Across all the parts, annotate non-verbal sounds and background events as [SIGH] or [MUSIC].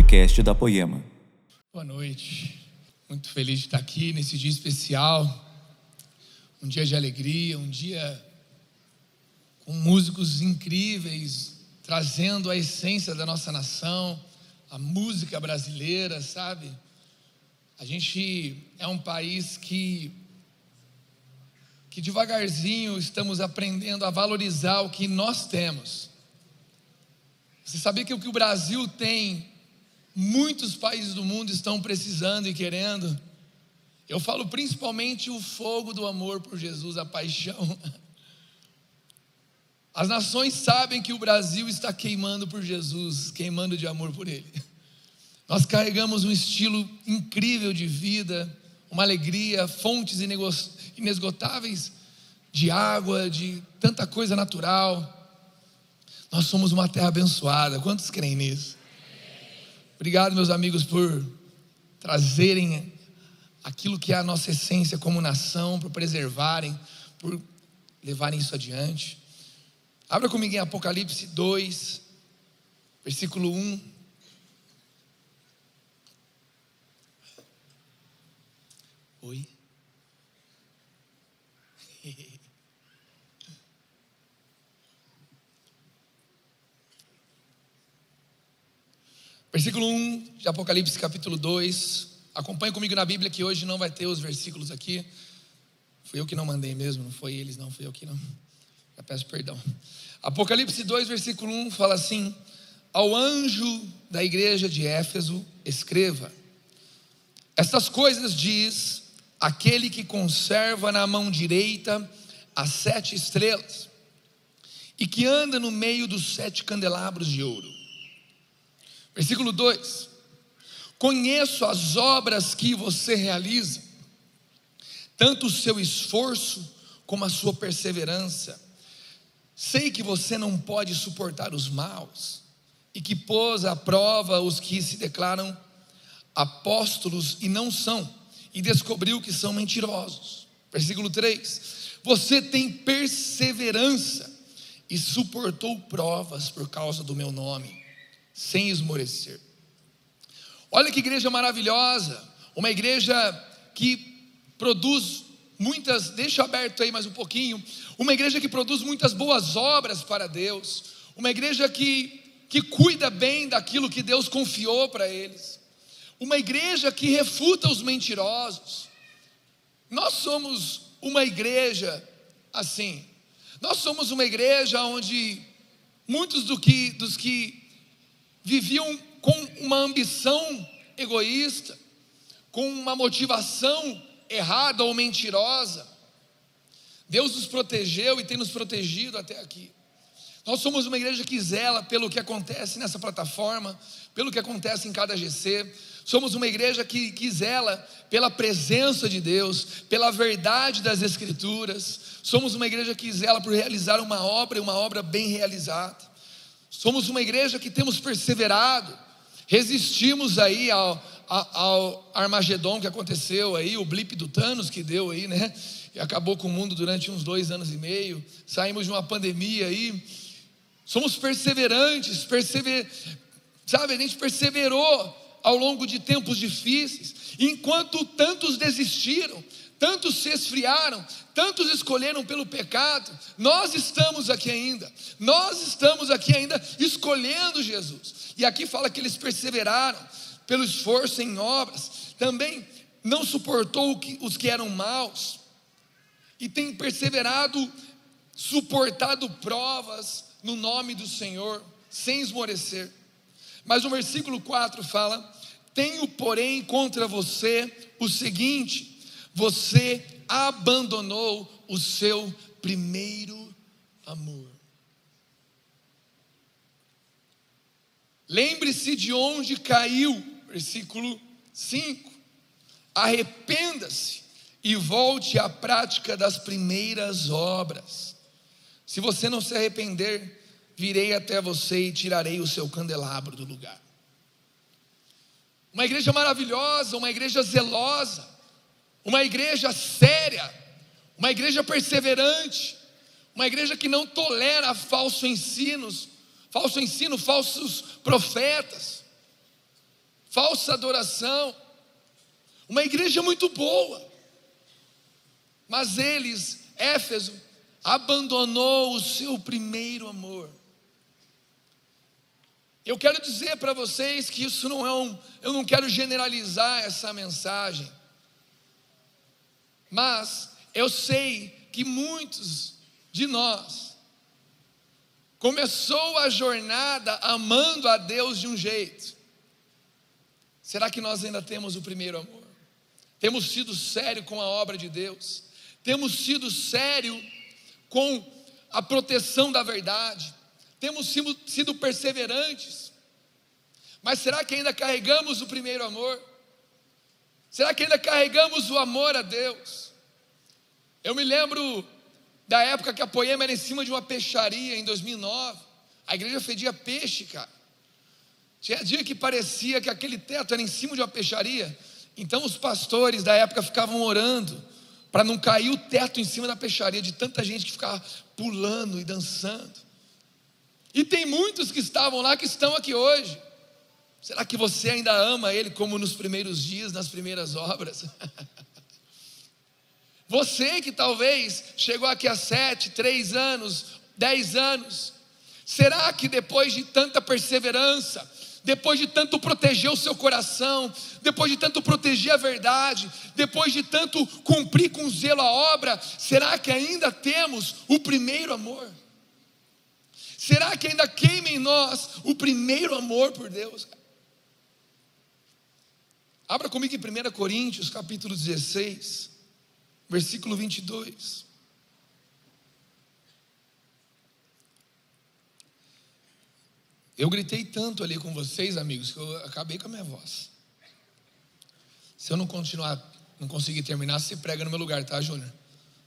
podcast da Poema. Boa noite. Muito feliz de estar aqui nesse dia especial. Um dia de alegria, um dia com músicos incríveis, trazendo a essência da nossa nação, a música brasileira, sabe? A gente é um país que que devagarzinho estamos aprendendo a valorizar o que nós temos. Você sabia que o que o Brasil tem, muitos países do mundo estão precisando e querendo? Eu falo principalmente o fogo do amor por Jesus, a paixão. As nações sabem que o Brasil está queimando por Jesus, queimando de amor por Ele. Nós carregamos um estilo incrível de vida, uma alegria, fontes inesgotáveis de água, de tanta coisa natural. Nós somos uma terra abençoada. Quantos creem nisso? Obrigado, meus amigos, por trazerem aquilo que é a nossa essência como nação, por preservarem, por levarem isso adiante. Abra comigo em Apocalipse 2, versículo 1. Oi? Versículo 1 de Apocalipse, capítulo 2. Acompanhe comigo na Bíblia que hoje não vai ter os versículos aqui. Fui eu que não mandei mesmo, não foi eles, não, fui eu que não. Já peço perdão. Apocalipse 2, versículo 1 fala assim: Ao anjo da igreja de Éfeso, escreva: Estas coisas diz aquele que conserva na mão direita as sete estrelas e que anda no meio dos sete candelabros de ouro. Versículo 2: Conheço as obras que você realiza, tanto o seu esforço como a sua perseverança. Sei que você não pode suportar os maus e que pôs à prova os que se declaram apóstolos e não são, e descobriu que são mentirosos. Versículo 3: Você tem perseverança e suportou provas por causa do meu nome sem esmorecer. Olha que igreja maravilhosa, uma igreja que produz muitas, deixa aberto aí mais um pouquinho, uma igreja que produz muitas boas obras para Deus, uma igreja que, que cuida bem daquilo que Deus confiou para eles, uma igreja que refuta os mentirosos. Nós somos uma igreja assim, nós somos uma igreja onde muitos do que, dos que viviam com uma ambição egoísta, com uma motivação errada ou mentirosa. Deus nos protegeu e tem nos protegido até aqui. Nós somos uma igreja que zela pelo que acontece nessa plataforma, pelo que acontece em cada GC. Somos uma igreja que, que zela pela presença de Deus, pela verdade das Escrituras. Somos uma igreja que zela por realizar uma obra e uma obra bem realizada. Somos uma igreja que temos perseverado, resistimos aí ao, ao, Armagedon que aconteceu aí, o blip do Thanos que deu aí, né? E acabou com o mundo durante uns dois anos e meio. Saímos de uma pandemia aí. Somos perseverantes, persever... sabe? A gente perseverou ao longo de tempos difíceis, enquanto tantos desistiram, tantos se esfriaram, tantos escolheram pelo pecado, nós estamos aqui ainda, nós estamos aqui ainda escolhendo Jesus. E aqui fala que eles perseveraram pelo esforço em obras, também não suportou os que eram maus, e tem perseverado, suportado provas no nome do Senhor, sem esmorecer. Mas o versículo 4 fala: Tenho, porém, contra você o seguinte: você abandonou o seu primeiro amor. Lembre-se de onde caiu, versículo 5. Arrependa-se e volte à prática das primeiras obras. Se você não se arrepender, virei até você e tirarei o seu candelabro do lugar. Uma igreja maravilhosa, uma igreja zelosa, uma igreja séria, uma igreja perseverante, uma igreja que não tolera falsos ensinos, falso ensino, falsos profetas. falsa adoração, uma igreja muito boa, mas eles, Éfeso, abandonou o seu primeiro amor. Eu quero dizer para vocês que isso não é um, eu não quero generalizar essa mensagem, mas eu sei que muitos de nós começou a jornada amando a Deus de um jeito. Será que nós ainda temos o primeiro amor? Temos sido sério com a obra de Deus? Temos sido sério com a proteção da verdade? Temos sido, perseverantes? Mas será que ainda carregamos o primeiro amor? Será que ainda carregamos o amor a Deus? Eu me lembro da época que a Poema era em cima de uma peixaria em 2009. A igreja fedia peixe, cara. Tinha dia que parecia que aquele teto era em cima de uma peixaria. Então os pastores da época ficavam orando para não cair o teto em cima da peixaria de tanta gente que ficava pulando e dançando. E tem muitos que estavam lá que estão aqui hoje. Será que você ainda ama Ele como nos primeiros dias, nas primeiras obras? [LAUGHS] Você que talvez chegou aqui há sete, três anos, dez anos, será que depois de tanta perseverança, depois de tanto proteger o seu coração, depois de tanto proteger a verdade, depois de tanto cumprir com zelo a obra, será que ainda temos o primeiro amor? Será que ainda queima em nós o primeiro amor por Deus? Abra comigo em 1 Coríntios, capítulo 16 versículo 22. Eu gritei tanto ali com vocês, amigos, que eu acabei com a minha voz. Se eu não continuar, não conseguir terminar, você prega no meu lugar, tá, Júnior?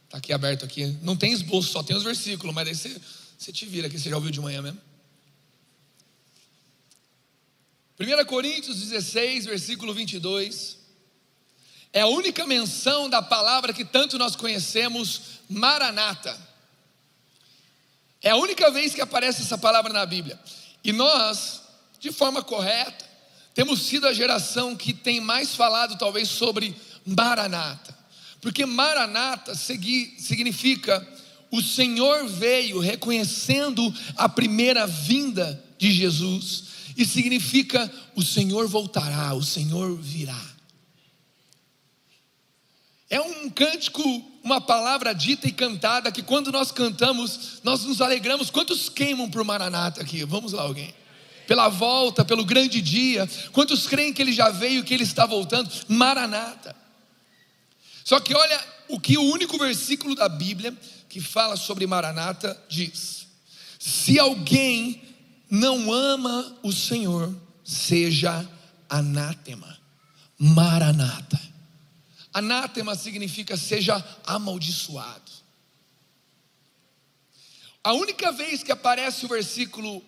Tá aqui aberto aqui. Não tem esboço, só tem os versículos, mas daí você, você te vira aqui, você já ouviu de manhã mesmo. 1 Coríntios 16, versículo 22. É a única menção da palavra que tanto nós conhecemos, Maranata. É a única vez que aparece essa palavra na Bíblia. E nós, de forma correta, temos sido a geração que tem mais falado, talvez, sobre Maranata. Porque Maranata significa o Senhor veio reconhecendo a primeira vinda de Jesus, e significa o Senhor voltará, o Senhor virá. É um cântico, uma palavra dita e cantada que quando nós cantamos, nós nos alegramos. Quantos queimam por Maranata aqui? Vamos lá, alguém. Pela volta, pelo grande dia. Quantos creem que ele já veio, que ele está voltando? Maranata. Só que olha o que o único versículo da Bíblia que fala sobre Maranata diz: Se alguém não ama o Senhor, seja anátema. Maranata. Anátema significa seja amaldiçoado. A única vez que aparece o versículo,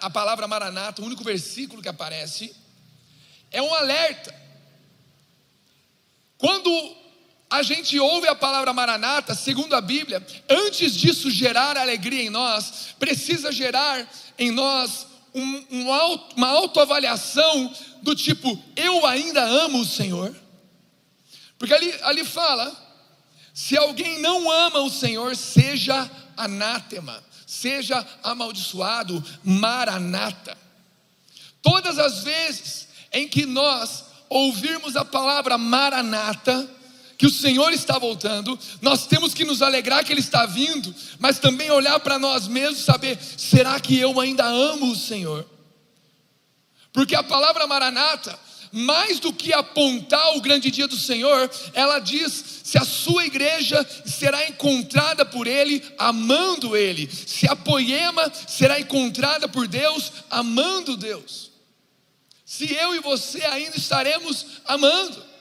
a palavra maranata, o único versículo que aparece, é um alerta. Quando a gente ouve a palavra maranata, segundo a Bíblia, antes disso gerar alegria em nós, precisa gerar em nós um, um auto, uma autoavaliação do tipo: eu ainda amo o Senhor. Porque ali, ali fala: se alguém não ama o Senhor, seja anátema, seja amaldiçoado, maranata. Todas as vezes em que nós ouvirmos a palavra maranata, que o Senhor está voltando, nós temos que nos alegrar que Ele está vindo, mas também olhar para nós mesmos e saber: será que eu ainda amo o Senhor? Porque a palavra maranata mais do que apontar o grande dia do Senhor, ela diz: se a sua igreja será encontrada por Ele, amando Ele, se a poema será encontrada por Deus, amando Deus, se eu e você ainda estaremos amando.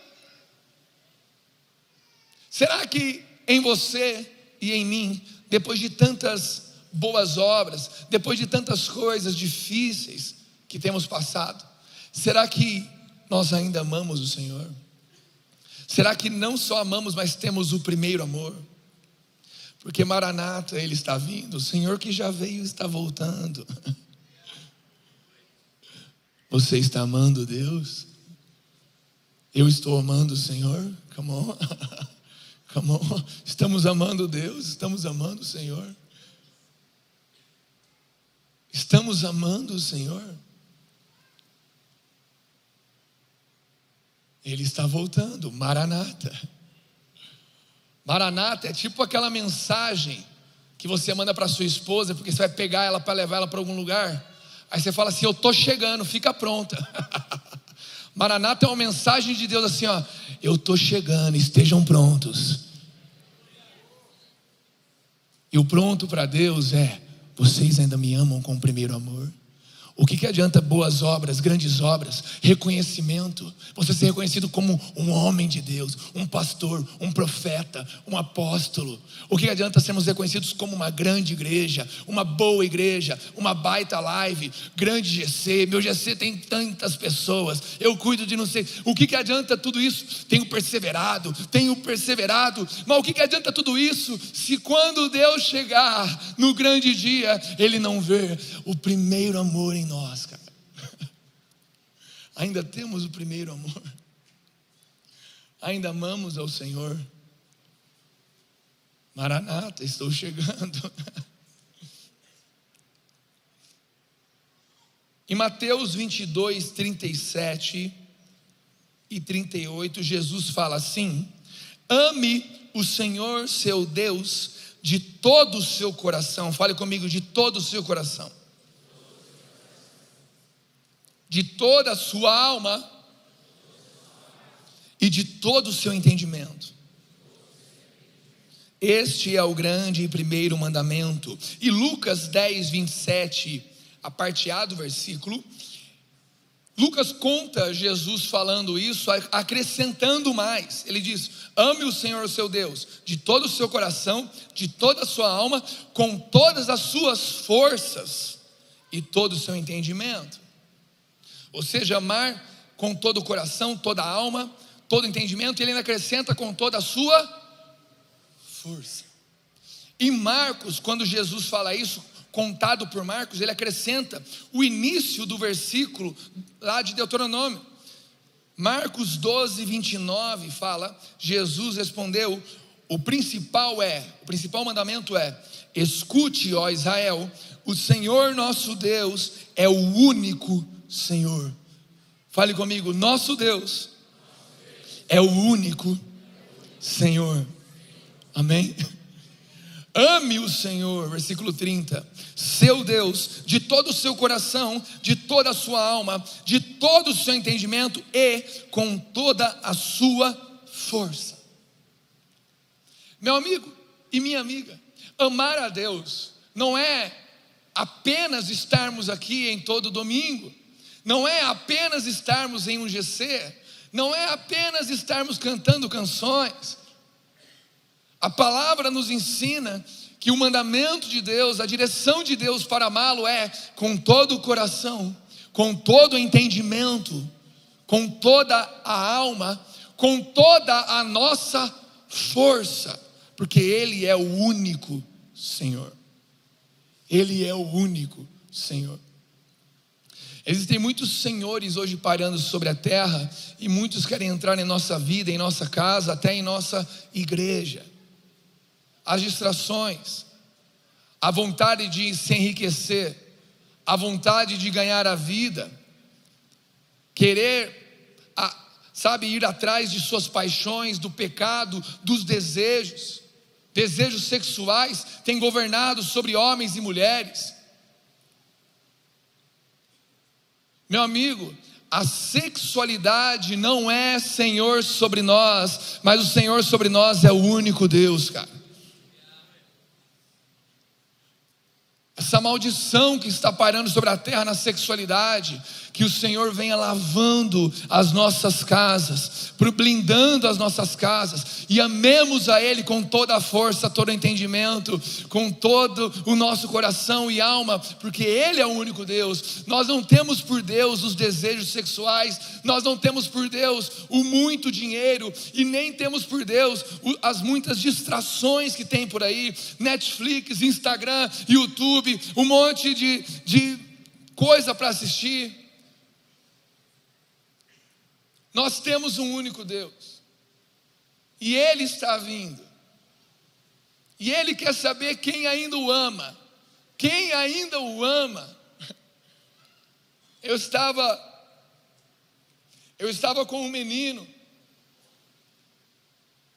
Será que em você e em mim, depois de tantas boas obras, depois de tantas coisas difíceis que temos passado, será que nós ainda amamos o Senhor? Será que não só amamos, mas temos o primeiro amor? Porque Maranata, Ele está vindo, o Senhor que já veio está voltando. [LAUGHS] Você está amando Deus? Eu estou amando o Senhor. Come on. [LAUGHS] Come on. [LAUGHS] Estamos amando Deus, estamos amando o Senhor. Estamos amando o Senhor. Ele está voltando, Maranata. Maranata é tipo aquela mensagem que você manda para sua esposa, porque você vai pegar ela para levar ela para algum lugar. Aí você fala assim: Eu estou chegando, fica pronta. [LAUGHS] Maranata é uma mensagem de Deus assim: ó, Eu estou chegando, estejam prontos. E o pronto para Deus é: Vocês ainda me amam com o primeiro amor? O que, que adianta boas obras, grandes obras, reconhecimento, você ser reconhecido como um homem de Deus, um pastor, um profeta, um apóstolo? O que, que adianta sermos reconhecidos como uma grande igreja, uma boa igreja, uma baita live, grande GC? Meu GC tem tantas pessoas, eu cuido de não sei. O que, que adianta tudo isso? Tenho perseverado, tenho perseverado, mas o que, que adianta tudo isso se quando Deus chegar no grande dia, Ele não vê o primeiro amor em em nós, cara. [LAUGHS] Ainda temos o primeiro amor. Ainda amamos ao Senhor. Maranata, estou chegando. [LAUGHS] Em Mateus 22, 37 e 38, Jesus fala assim: Ame o Senhor seu Deus de todo o seu coração. Fale comigo, de todo o seu coração de toda a sua alma e de todo o seu entendimento. Este é o grande e primeiro mandamento. E Lucas 10, 27, a parte A do versículo, Lucas conta Jesus falando isso, acrescentando mais. Ele diz: Ame o Senhor seu Deus de todo o seu coração, de toda a sua alma, com todas as suas forças e todo o seu entendimento. Ou seja, amar com todo o coração, toda a alma, todo o entendimento, e ele ainda acrescenta com toda a sua força. Em Marcos, quando Jesus fala isso, contado por Marcos, ele acrescenta o início do versículo lá de Deuteronômio. Marcos 12, 29 fala: Jesus respondeu: o principal é, o principal mandamento é: escute, ó Israel, o Senhor nosso Deus é o único Senhor. Fale comigo, nosso Deus é o único Senhor. Amém? Ame o Senhor, versículo 30, seu Deus, de todo o seu coração, de toda a sua alma, de todo o seu entendimento e com toda a sua força. Meu amigo e minha amiga, amar a Deus não é apenas estarmos aqui em todo domingo não é apenas estarmos em um GC, não é apenas estarmos cantando canções. A palavra nos ensina que o mandamento de Deus, a direção de Deus para amá-lo é com todo o coração, com todo o entendimento, com toda a alma, com toda a nossa força, porque Ele é o único Senhor. Ele é o único Senhor. Existem muitos senhores hoje parando sobre a terra e muitos querem entrar em nossa vida, em nossa casa, até em nossa igreja. As distrações, a vontade de se enriquecer, a vontade de ganhar a vida, querer, sabe, ir atrás de suas paixões, do pecado, dos desejos, desejos sexuais, têm governado sobre homens e mulheres. Meu amigo, a sexualidade não é Senhor sobre nós, mas o Senhor sobre nós é o único Deus, cara. Essa maldição que está parando sobre a terra na sexualidade, que o Senhor venha lavando as nossas casas, blindando as nossas casas, e amemos a Ele com toda a força, todo o entendimento, com todo o nosso coração e alma, porque Ele é o único Deus. Nós não temos por Deus os desejos sexuais, nós não temos por Deus o muito dinheiro, e nem temos por Deus as muitas distrações que tem por aí Netflix, Instagram, YouTube, um monte de, de coisa para assistir. Nós temos um único Deus. E Ele está vindo. E Ele quer saber quem ainda o ama. Quem ainda o ama. Eu estava. Eu estava com um menino.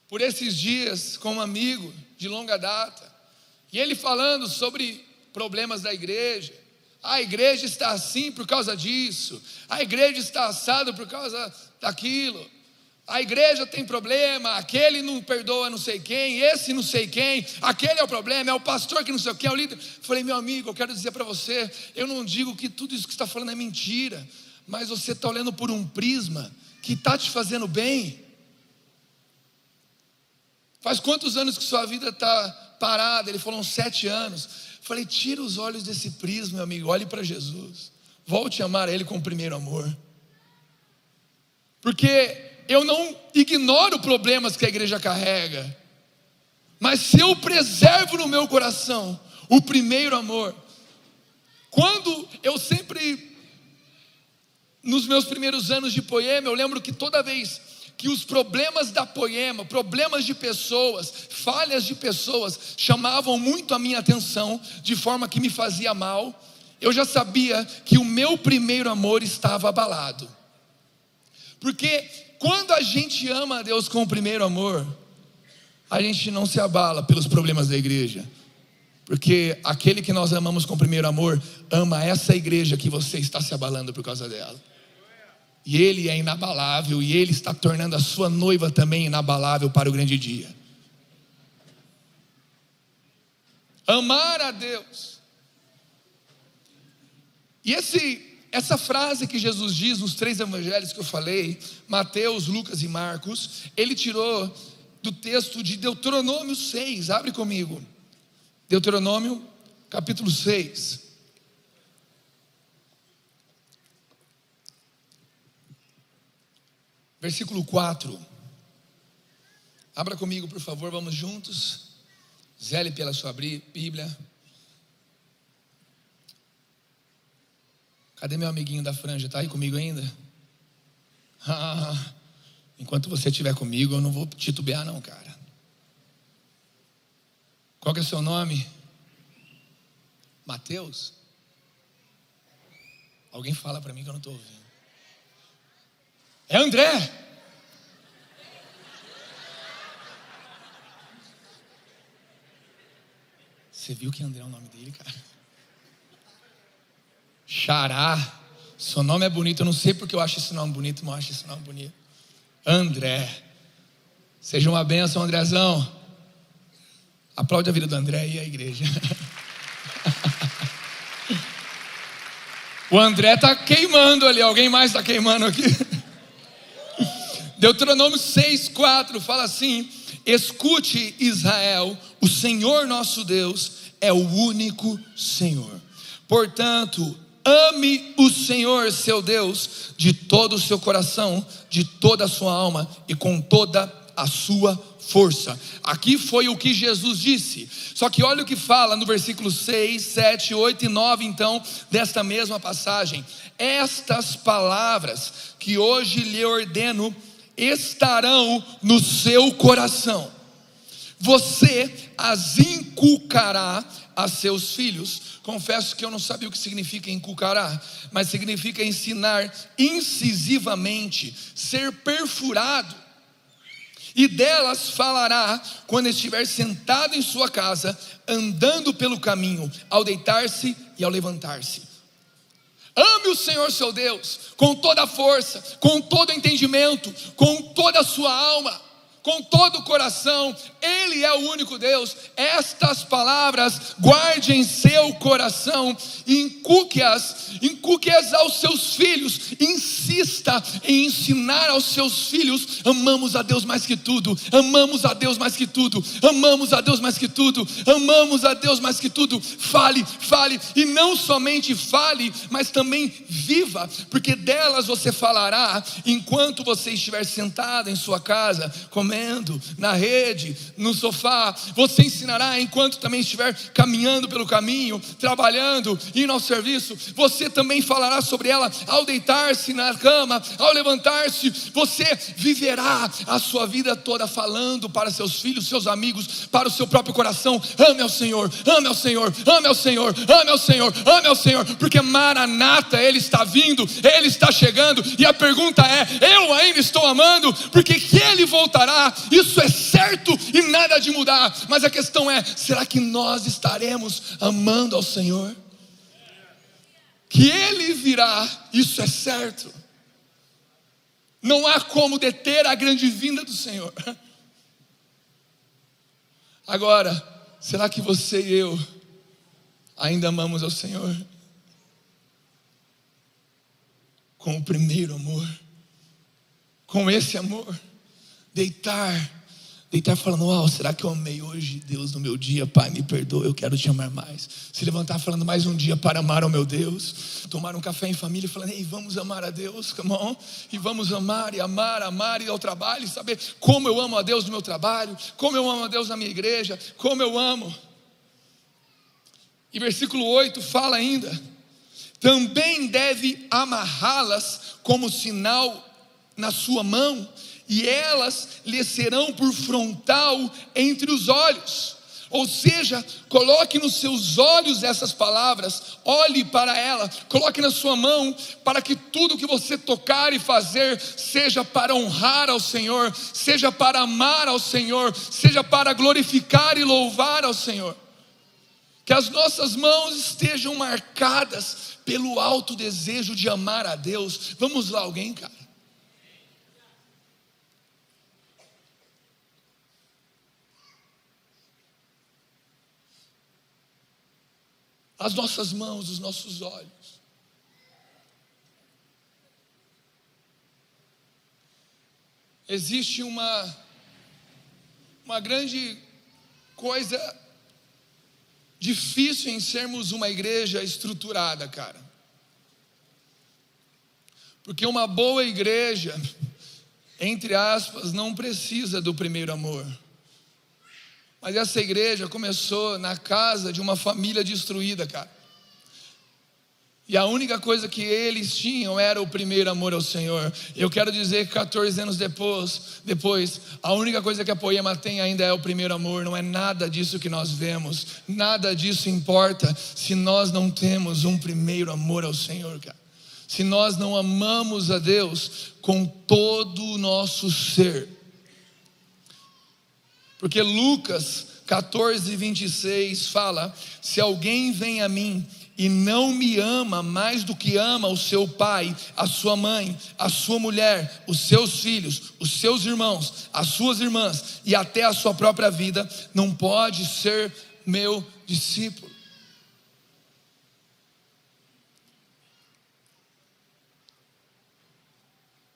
Por esses dias, com um amigo de longa data. E ele falando sobre problemas da igreja. A igreja está assim por causa disso. A igreja está assada por causa daquilo. A igreja tem problema, aquele não perdoa não sei quem, esse não sei quem, aquele é o problema, é o pastor que não sei o que, é o líder. Falei, meu amigo, eu quero dizer para você, eu não digo que tudo isso que está falando é mentira, mas você está olhando por um prisma que está te fazendo bem. Faz quantos anos que sua vida está parada? Ele falou, uns sete anos. Falei, tira os olhos desse prisma, meu amigo, olhe para Jesus. Volte a amar Ele com o primeiro amor. Porque eu não ignoro problemas que a igreja carrega, mas se eu preservo no meu coração o primeiro amor, quando eu sempre, nos meus primeiros anos de poema, eu lembro que toda vez que os problemas da poema, problemas de pessoas, falhas de pessoas, chamavam muito a minha atenção, de forma que me fazia mal, eu já sabia que o meu primeiro amor estava abalado. Porque quando a gente ama a Deus com o primeiro amor, a gente não se abala pelos problemas da igreja. Porque aquele que nós amamos com o primeiro amor, ama essa igreja que você está se abalando por causa dela. E Ele é inabalável, e Ele está tornando a sua noiva também inabalável para o grande dia. Amar a Deus. E esse, essa frase que Jesus diz nos três evangelhos que eu falei, Mateus, Lucas e Marcos, ele tirou do texto de Deuteronômio 6, abre comigo. Deuteronômio, capítulo 6. Versículo 4. Abra comigo, por favor, vamos juntos. Zele pela sua Bíblia. Cadê meu amiguinho da franja? Está aí comigo ainda? Ah, [LAUGHS] enquanto você estiver comigo, eu não vou titubear, não, cara. Qual que é o seu nome? Mateus? Alguém fala para mim que eu não estou ouvindo. É André. Você viu que André é o nome dele, cara? Xará. Seu nome é bonito. Eu não sei porque eu acho esse nome bonito, mas eu acho esse nome bonito. André. Seja uma bênção, Andrezão. Aplaude a vida do André e a igreja. [LAUGHS] o André está queimando ali. Alguém mais está queimando aqui? Deuteronômio 6, 4 fala assim: Escute, Israel, o Senhor nosso Deus é o único Senhor. Portanto, ame o Senhor seu Deus de todo o seu coração, de toda a sua alma e com toda a sua força. Aqui foi o que Jesus disse. Só que olha o que fala no versículo 6, 7, 8 e 9, então, desta mesma passagem. Estas palavras que hoje lhe ordeno estarão no seu coração. Você as inculcará a seus filhos. Confesso que eu não sabia o que significa inculcará, mas significa ensinar incisivamente, ser perfurado. E delas falará quando estiver sentado em sua casa, andando pelo caminho, ao deitar-se e ao levantar-se Ame o Senhor seu Deus com toda a força, com todo o entendimento, com toda a sua alma com todo o coração, Ele é o único Deus. Estas palavras guarde em seu coração, inculque-as, inculque-as aos seus filhos, insista em ensinar aos seus filhos: amamos a Deus mais que tudo, amamos a Deus mais que tudo, amamos a Deus mais que tudo, amamos a Deus mais que tudo. Fale, fale, e não somente fale, mas também viva, porque delas você falará enquanto você estiver sentado em sua casa, comendo lendo, na rede, no sofá. Você ensinará enquanto também estiver caminhando pelo caminho, trabalhando, indo ao serviço. Você também falará sobre ela ao deitar-se na cama, ao levantar-se. Você viverá a sua vida toda falando para seus filhos, seus amigos, para o seu próprio coração: ame ao Senhor, ame ao Senhor, ame ao Senhor, ame ao Senhor, ame ao Senhor, porque Maranata, Ele está vindo, Ele está chegando, e a pergunta é: eu ainda estou amando, porque que Ele voltará, isso é certo e nada de mudar, mas a questão é: será que nós estaremos amando ao Senhor? Que Ele virá, isso é certo. Não há como deter a grande vinda do Senhor. Agora, será que você e eu ainda amamos ao Senhor? Com o primeiro amor, com esse amor, deitar Deitar falando, uau, será que eu amei hoje Deus no meu dia? Pai, me perdoa, eu quero te amar mais. Se levantar falando mais um dia para amar ao meu Deus. Tomar um café em família falando, ei, vamos amar a Deus, come on. E vamos amar e amar, amar e ao trabalho e saber como eu amo a Deus no meu trabalho, como eu amo a Deus na minha igreja, como eu amo. E versículo 8 fala ainda: também deve amarrá-las como sinal na sua mão e elas lhe serão por frontal entre os olhos. Ou seja, coloque nos seus olhos essas palavras, olhe para ela, coloque na sua mão, para que tudo que você tocar e fazer seja para honrar ao Senhor, seja para amar ao Senhor, seja para glorificar e louvar ao Senhor. Que as nossas mãos estejam marcadas pelo alto desejo de amar a Deus. Vamos lá, alguém, cara. As nossas mãos, os nossos olhos. Existe uma, uma grande coisa difícil em sermos uma igreja estruturada, cara. Porque uma boa igreja, [LAUGHS] entre aspas, não precisa do primeiro amor. Mas essa igreja começou na casa de uma família destruída, cara. E a única coisa que eles tinham era o primeiro amor ao Senhor. Eu quero dizer que 14 anos depois, depois, a única coisa que a Poema tem ainda é o primeiro amor. Não é nada disso que nós vemos. Nada disso importa se nós não temos um primeiro amor ao Senhor, cara. Se nós não amamos a Deus com todo o nosso ser. Porque Lucas 14, 26 fala: Se alguém vem a mim e não me ama mais do que ama o seu pai, a sua mãe, a sua mulher, os seus filhos, os seus irmãos, as suas irmãs e até a sua própria vida, não pode ser meu discípulo.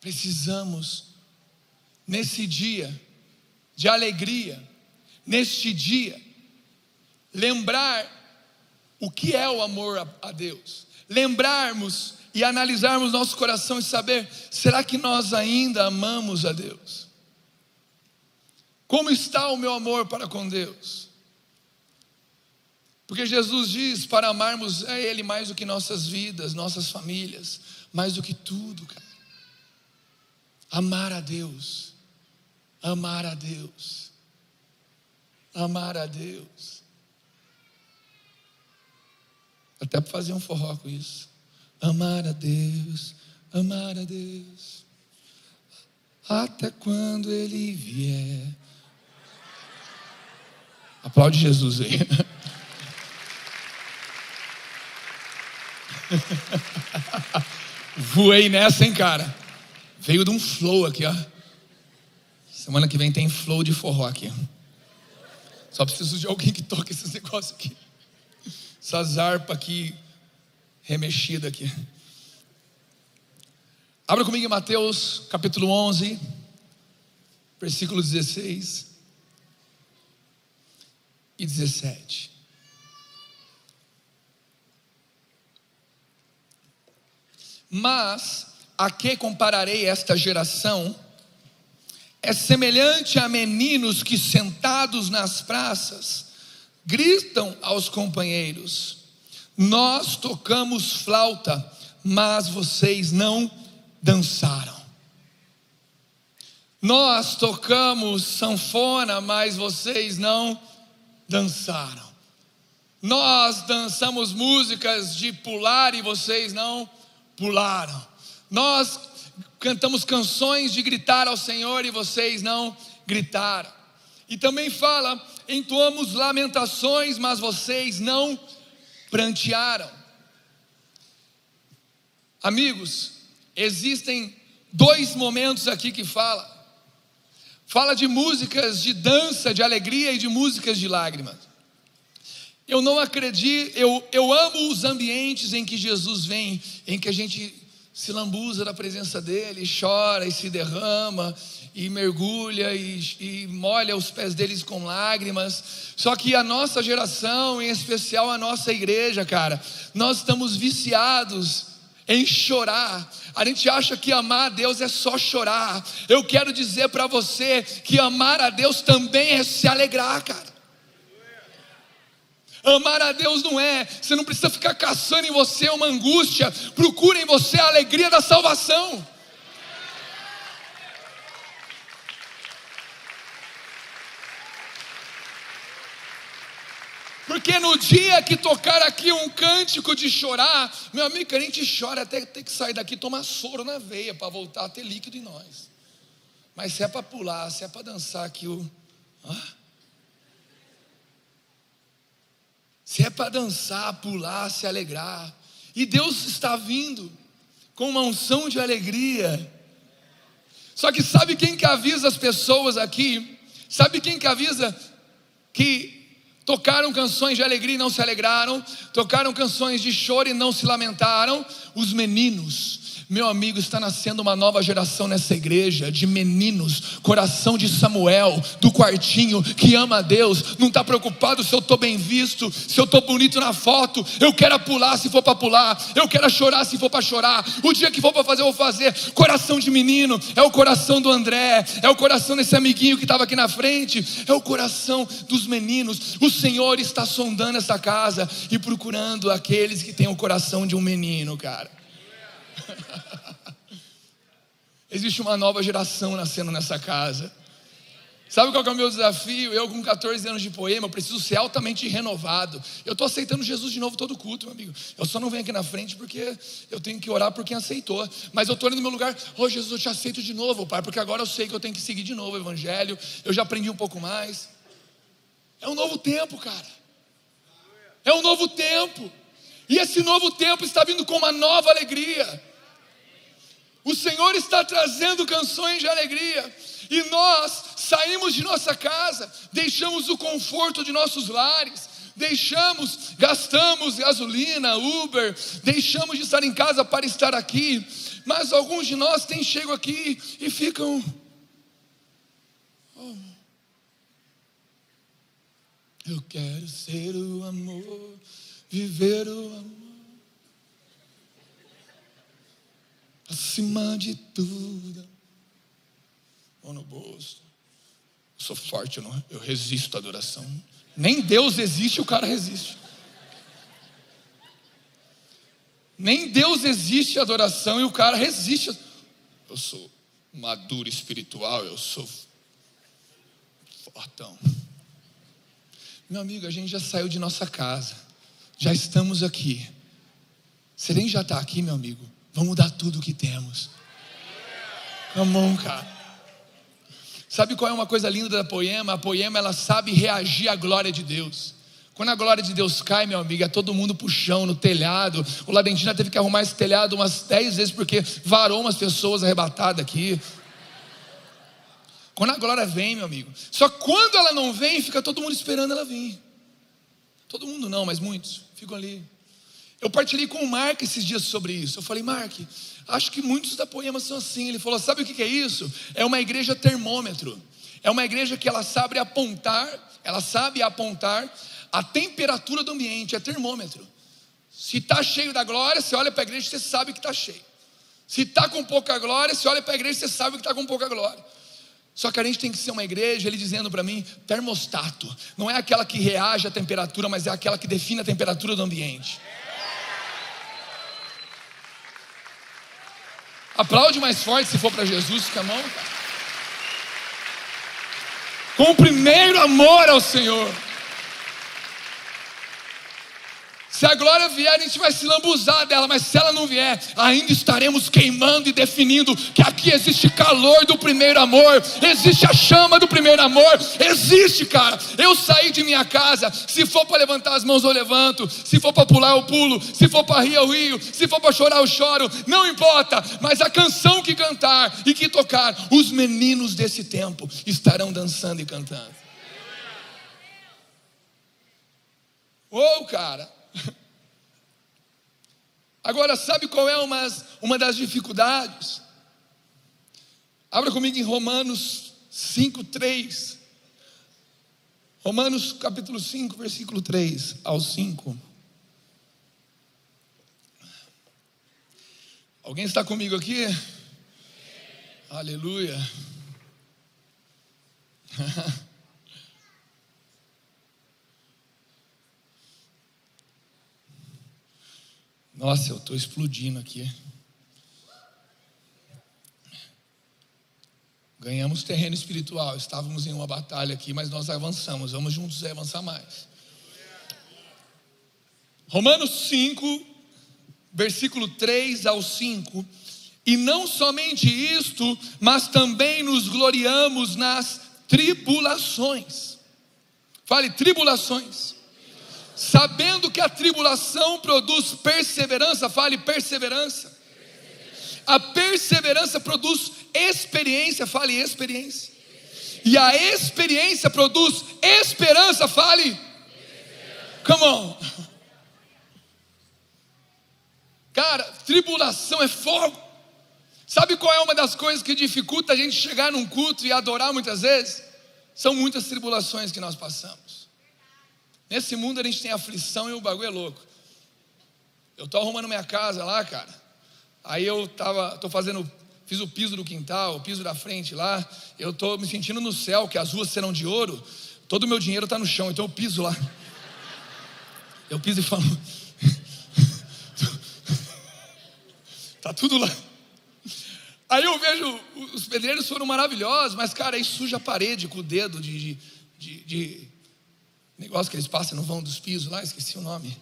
Precisamos, nesse dia, de alegria, neste dia, lembrar o que é o amor a, a Deus, lembrarmos e analisarmos nosso coração e saber: será que nós ainda amamos a Deus? Como está o meu amor para com Deus? Porque Jesus diz para amarmos a Ele mais do que nossas vidas, nossas famílias, mais do que tudo, cara. Amar a Deus Amar a Deus. Amar a Deus. Até para fazer um forró com isso. Amar a Deus, amar a Deus. Até quando Ele vier. Aplaude Jesus aí. [LAUGHS] Voei nessa, hein, cara? Veio de um flow aqui, ó. Semana que vem tem flow de forró aqui. Só preciso de alguém que toque esses negócios aqui. Essas harpas aqui, remexida aqui. Abra comigo em Mateus capítulo 11, versículo 16 e 17. Mas a que compararei esta geração? É semelhante a meninos que sentados nas praças gritam aos companheiros: Nós tocamos flauta, mas vocês não dançaram. Nós tocamos sanfona, mas vocês não dançaram. Nós dançamos músicas de pular e vocês não pularam. Nós cantamos canções de gritar ao Senhor e vocês não gritaram. E também fala: entoamos lamentações, mas vocês não prantearam. Amigos, existem dois momentos aqui que fala. Fala de músicas de dança, de alegria e de músicas de lágrimas. Eu não acredito, eu, eu amo os ambientes em que Jesus vem, em que a gente se lambuza da presença dele, chora e se derrama, e mergulha e, e, molha os pés deles com lágrimas. Só que a nossa geração, em especial a nossa igreja, cara, nós estamos viciados em chorar. A gente acha que amar a Deus é só chorar. Eu quero dizer para você que amar a Deus também é se alegrar, cara. Amar a Deus não é, você não precisa ficar caçando em você uma angústia, procura em você a alegria da salvação. Porque no dia que tocar aqui um cântico de chorar, meu amigo, a gente chora até ter que sair daqui tomar soro na veia para voltar a ter líquido em nós. Mas se é para pular, se é para dançar aqui o. Ah, se é para dançar, pular, se alegrar. E Deus está vindo com uma unção de alegria. Só que sabe quem que avisa as pessoas aqui? Sabe quem que avisa que tocaram canções de alegria e não se alegraram, tocaram canções de choro e não se lamentaram? Os meninos meu amigo, está nascendo uma nova geração nessa igreja de meninos, coração de Samuel, do quartinho, que ama a Deus, não está preocupado se eu estou bem visto, se eu estou bonito na foto. Eu quero pular se for para pular, eu quero chorar se for para chorar. O dia que for para fazer, eu vou fazer. Coração de menino, é o coração do André, é o coração desse amiguinho que estava aqui na frente, é o coração dos meninos. O Senhor está sondando essa casa e procurando aqueles que têm o coração de um menino, cara. [LAUGHS] Existe uma nova geração nascendo nessa casa. Sabe qual é o meu desafio? Eu, com 14 anos de poema, preciso ser altamente renovado. Eu estou aceitando Jesus de novo todo culto, meu amigo. Eu só não venho aqui na frente porque eu tenho que orar por quem aceitou. Mas eu estou ali no meu lugar, oh Jesus, eu te aceito de novo, Pai, porque agora eu sei que eu tenho que seguir de novo o Evangelho. Eu já aprendi um pouco mais. É um novo tempo, cara. É um novo tempo. E esse novo tempo está vindo com uma nova alegria. O Senhor está trazendo canções de alegria. E nós saímos de nossa casa, deixamos o conforto de nossos lares, deixamos, gastamos gasolina, Uber, deixamos de estar em casa para estar aqui. Mas alguns de nós têm chego aqui e ficam. Oh, eu quero ser o amor, viver o amor. acima de tudo. Mão no bolso. Eu sou forte, eu, não, eu resisto à adoração. Nem Deus existe, o cara resiste. Nem Deus existe a adoração e o cara resiste. Eu sou maduro espiritual, eu sou fortão. Meu amigo, a gente já saiu de nossa casa, já estamos aqui. Você nem já está aqui, meu amigo. Vamos dar tudo o que temos. Come cara. Sabe qual é uma coisa linda da poema? A poema ela sabe reagir à glória de Deus. Quando a glória de Deus cai, meu amigo, é todo mundo pro chão, no telhado. O Ladentina teve que arrumar esse telhado umas dez vezes porque varou umas pessoas arrebatadas aqui. Quando a glória vem, meu amigo. Só quando ela não vem, fica todo mundo esperando ela vir. Todo mundo não, mas muitos ficam ali. Eu partilhei com o Mark esses dias sobre isso. Eu falei, Mark, acho que muitos da poema são assim. Ele falou: sabe o que é isso? É uma igreja termômetro. É uma igreja que ela sabe apontar, ela sabe apontar a temperatura do ambiente, é termômetro. Se está cheio da glória, você olha para a igreja e você sabe que está cheio. Se está com pouca glória, você olha para a igreja e você sabe que está com pouca glória. Só que a gente tem que ser uma igreja, ele dizendo para mim, termostato. Não é aquela que reage à temperatura, mas é aquela que define a temperatura do ambiente. Aplaude mais forte se for para Jesus, com a mão. Com o primeiro amor ao Senhor. Se a glória vier, a gente vai se lambuzar dela, mas se ela não vier, ainda estaremos queimando e definindo que aqui existe calor do primeiro amor, existe a chama do primeiro amor, existe, cara. Eu saí de minha casa, se for para levantar as mãos, eu levanto, se for para pular, eu pulo, se for para rir, eu rio, se for para chorar, eu choro, não importa, mas a canção que cantar e que tocar, os meninos desse tempo estarão dançando e cantando. Ô, oh, cara. Agora, sabe qual é uma, uma das dificuldades? Abra comigo em Romanos 5, 3. Romanos capítulo 5, versículo 3 ao 5. Alguém está comigo aqui? Aleluia. [LAUGHS] Nossa, eu estou explodindo aqui. Ganhamos terreno espiritual. Estávamos em uma batalha aqui, mas nós avançamos. Vamos juntos avançar mais. Romanos 5, versículo 3 ao 5. E não somente isto, mas também nos gloriamos nas tribulações. Fale, tribulações sabendo que a tribulação produz perseverança, fale perseverança. A perseverança produz experiência, fale experiência. E a experiência produz esperança, fale. Come on. Cara, tribulação é fogo. Sabe qual é uma das coisas que dificulta a gente chegar num culto e adorar muitas vezes? São muitas tribulações que nós passamos. Nesse mundo a gente tem aflição e o bagulho é louco. Eu tô arrumando minha casa lá, cara. Aí eu tava, tô fazendo, fiz o piso do quintal, o piso da frente lá. Eu tô me sentindo no céu, que as ruas serão de ouro. Todo o meu dinheiro está no chão, então eu piso lá. Eu piso e falo. [LAUGHS] tá tudo lá. Aí eu vejo, os pedreiros foram maravilhosos, mas cara, aí suja a parede com o dedo de, de, de negócio que eles passam no vão dos pisos lá, esqueci o nome.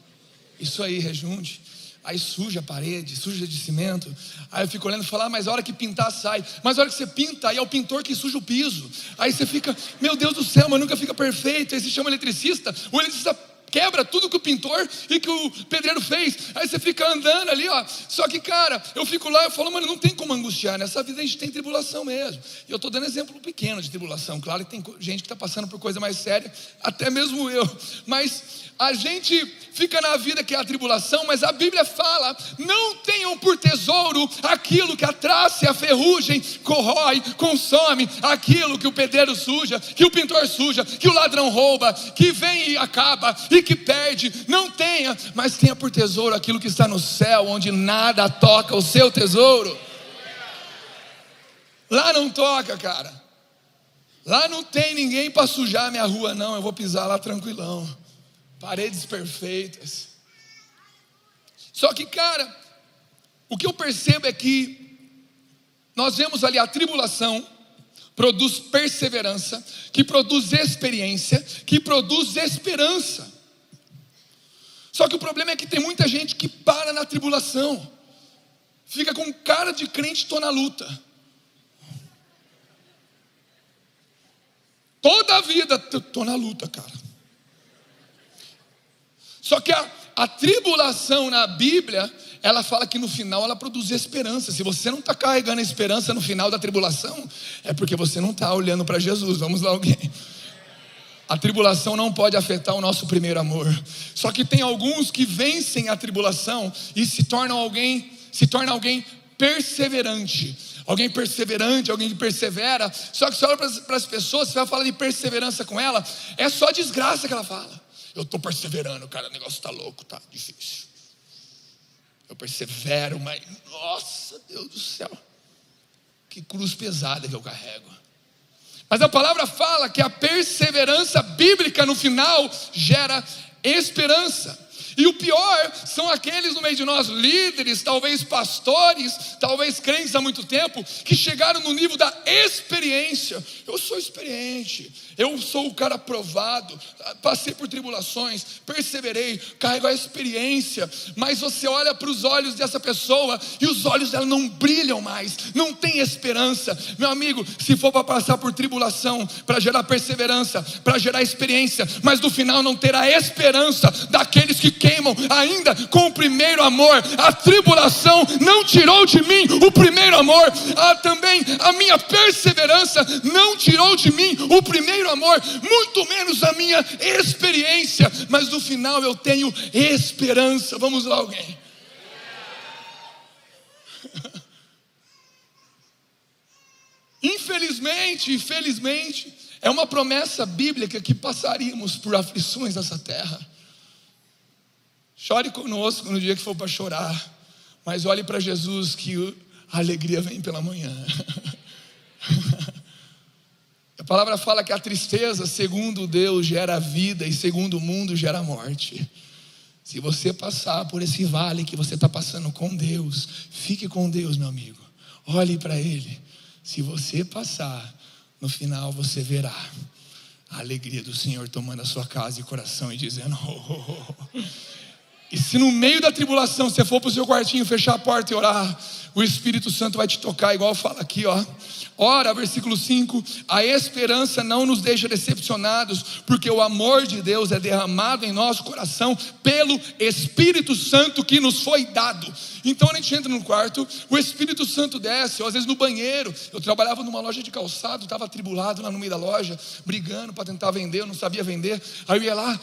Isso aí, rejunte. Aí suja a parede, suja de cimento. Aí eu fico olhando e falo, ah, mas a hora que pintar sai. Mas a hora que você pinta, aí é o pintor que suja o piso. Aí você fica, meu Deus do céu, mas nunca fica perfeito. Aí se chama eletricista, o eletricista quebra tudo que o pintor e que o pedreiro fez. Aí você fica andando ali, ó. Só que, cara, eu fico lá e falo, mano, não tem como angustiar. Nessa vida a gente tem tribulação mesmo. E eu estou dando exemplo pequeno de tribulação. Claro que tem gente que está passando por coisa mais séria, até mesmo eu. Mas a gente fica na vida que é a tribulação, mas a Bíblia fala: não tenham por tesouro aquilo que a traça e a ferrugem corrói, consome, aquilo que o pedreiro suja, que o pintor suja, que o ladrão rouba, que vem e acaba e que perde. Não tenha, mas tenha por tesouro aquilo que está no céu, onde nada toca o seu tesouro. Lá não toca, cara. Lá não tem ninguém para sujar minha rua, não. Eu vou pisar lá tranquilão paredes perfeitas. Só que, cara, o que eu percebo é que nós vemos ali a tribulação produz perseverança, que produz experiência, que produz esperança. Só que o problema é que tem muita gente que para na tribulação, fica com cara de crente, estou na luta. Toda a vida, estou na luta, cara. Só que a, a tribulação na Bíblia, ela fala que no final ela produz esperança. Se você não está carregando a esperança no final da tribulação, é porque você não está olhando para Jesus. Vamos lá, alguém. A tribulação não pode afetar o nosso primeiro amor. Só que tem alguns que vencem a tribulação e se tornam alguém, se torna alguém perseverante. Alguém perseverante, alguém que persevera. Só que você olha para as pessoas, você vai falar de perseverança com ela, é só desgraça que ela fala. Eu estou perseverando, cara, o negócio está louco, tá difícil. Eu persevero, mas, nossa, Deus do céu, que cruz pesada que eu carrego. Mas a palavra fala que a perseverança bíblica no final gera esperança. E o pior são aqueles no meio de nós, líderes, talvez pastores, talvez crentes há muito tempo, que chegaram no nível da experiência. Eu sou experiente, eu sou o cara provado, passei por tribulações, perseverei, carrego a experiência, mas você olha para os olhos dessa pessoa e os olhos dela não brilham mais, não tem esperança. Meu amigo, se for para passar por tribulação, para gerar perseverança, para gerar experiência, mas no final não ter a esperança daqueles que queimam ainda com o primeiro amor. A tribulação não tirou de mim o primeiro amor. Ah, também a minha perseverança não tirou de mim o primeiro amor, muito menos a minha experiência. Mas no final eu tenho esperança. Vamos lá, alguém. [LAUGHS] Infelizmente, infelizmente, é uma promessa bíblica que passaríamos por aflições nessa terra. Chore conosco no dia que for para chorar, mas olhe para Jesus que a alegria vem pela manhã. [LAUGHS] A palavra fala que a tristeza, segundo Deus, gera vida e segundo o mundo gera morte. Se você passar por esse vale que você está passando com Deus, fique com Deus, meu amigo. Olhe para Ele. Se você passar, no final você verá a alegria do Senhor tomando a sua casa e coração e dizendo: oh, oh, oh. E se no meio da tribulação você for para o seu quartinho, fechar a porta e orar, o Espírito Santo vai te tocar, igual fala aqui, ó. Ora, versículo 5: a esperança não nos deixa decepcionados, porque o amor de Deus é derramado em nosso coração pelo Espírito Santo que nos foi dado. Então a gente entra no quarto, o Espírito Santo desce, ou às vezes no banheiro. Eu trabalhava numa loja de calçado, estava atribulado lá no meio da loja, brigando para tentar vender, eu não sabia vender. Aí eu ia lá,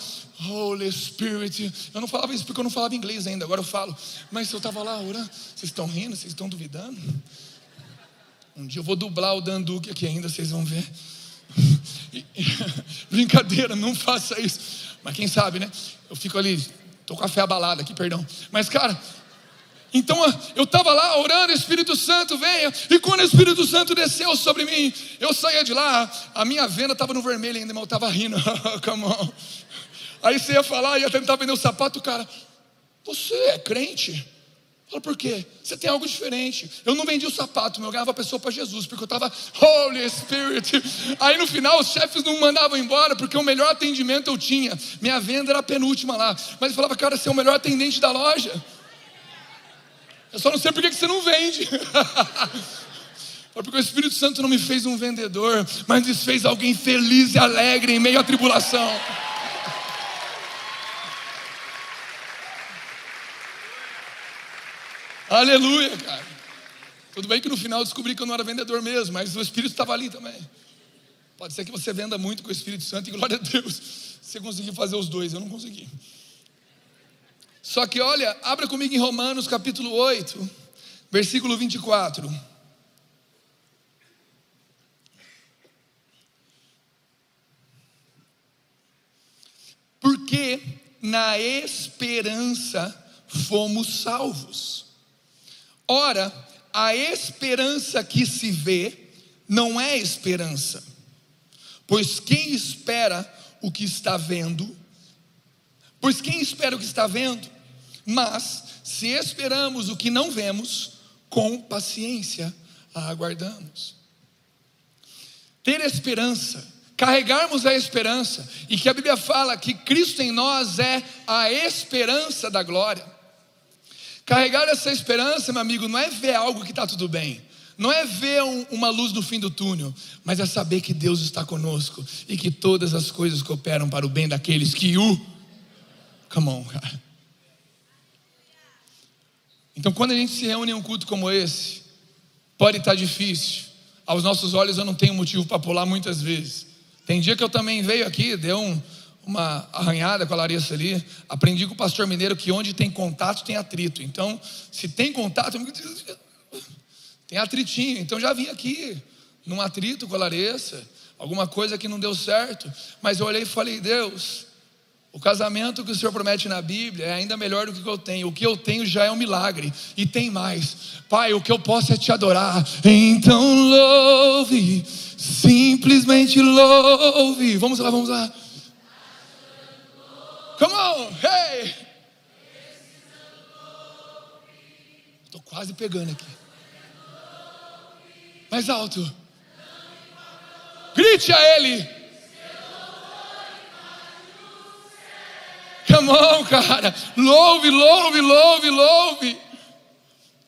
Holy Spirit. Eu não falava isso porque eu não falava inglês ainda, agora eu falo. Mas eu estava lá orando, vocês estão rindo, vocês estão duvidando? Um dia eu vou dublar o Dan Duque aqui ainda, vocês vão ver. [LAUGHS] [LAUGHS] Brincadeira, não faça isso. Mas quem sabe, né? Eu fico ali, tô com a fé abalada aqui, perdão. Mas, cara, então eu estava lá orando, Espírito Santo venha, e quando o Espírito Santo desceu sobre mim, eu saía de lá, a minha venda estava no vermelho ainda, mas eu estava rindo, [LAUGHS] come on. Aí você ia falar, ia tentar vender o sapato, cara, você é crente? Fala, por quê? Você tem algo diferente. Eu não vendi o sapato, eu ganhava a pessoa para Jesus, porque eu estava Holy Spirit. Aí no final os chefes não mandavam embora, porque o melhor atendimento eu tinha. Minha venda era a penúltima lá. Mas eu falava, cara, você é o melhor atendente da loja. Eu só não sei por que você não vende. [LAUGHS] Porque o Espírito Santo não me fez um vendedor, mas me fez alguém feliz e alegre em meio à tribulação. Aleluia, cara. Tudo bem que no final descobri que eu não era vendedor mesmo, mas o Espírito estava ali também. Pode ser que você venda muito com o Espírito Santo e glória a Deus. [LAUGHS] Você conseguiu fazer os dois, eu não consegui. Só que olha, abra comigo em Romanos capítulo 8, versículo 24. Porque na esperança fomos salvos. Ora, a esperança que se vê não é esperança, pois quem espera o que está vendo, pois quem espera o que está vendo, mas se esperamos o que não vemos, com paciência a aguardamos. Ter esperança, carregarmos a esperança, e que a Bíblia fala que Cristo em nós é a esperança da glória. Carregar essa esperança, meu amigo, não é ver algo que está tudo bem. Não é ver um, uma luz no fim do túnel, mas é saber que Deus está conosco e que todas as coisas cooperam para o bem daqueles que o. Come on, cara. Então, quando a gente se reúne em um culto como esse, pode estar difícil. Aos nossos olhos, eu não tenho motivo para pular muitas vezes. Tem dia que eu também veio aqui, deu um, uma arranhada com a Larissa ali. Aprendi com o pastor mineiro que onde tem contato tem atrito. Então, se tem contato, tem atritinho. Então já vim aqui num atrito com a Larissa, alguma coisa que não deu certo. Mas eu olhei e falei, Deus, O casamento que o Senhor promete na Bíblia é ainda melhor do que o que eu tenho. O que eu tenho já é um milagre. E tem mais. Pai, o que eu posso é te adorar. Então louve, simplesmente louve. Vamos lá, vamos lá. Come on, hey! Estou quase pegando aqui. Mais alto. Grite a Ele. Come on, cara. Louve, louve, louve, louve.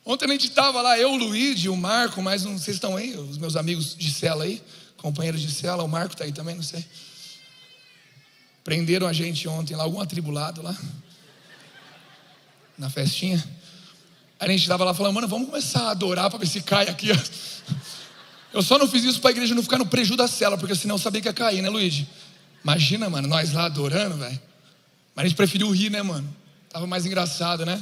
Ontem a gente estava lá, eu, o Luiz, o Marco, mas não vocês estão aí, os meus amigos de cela aí, companheiros de cela, o Marco está aí também, não sei. Prenderam a gente ontem lá, algum atribulado lá, na festinha. A gente estava lá falando, mano, vamos começar a adorar para ver se cai aqui. [LAUGHS] Eu só não fiz isso para a igreja não ficar no prejuízo da cela, porque senão eu sabia que ia cair, né, Luiz? Imagina, mano, nós lá adorando, velho. Mas a gente preferiu rir, né, mano? Tava mais engraçado, né?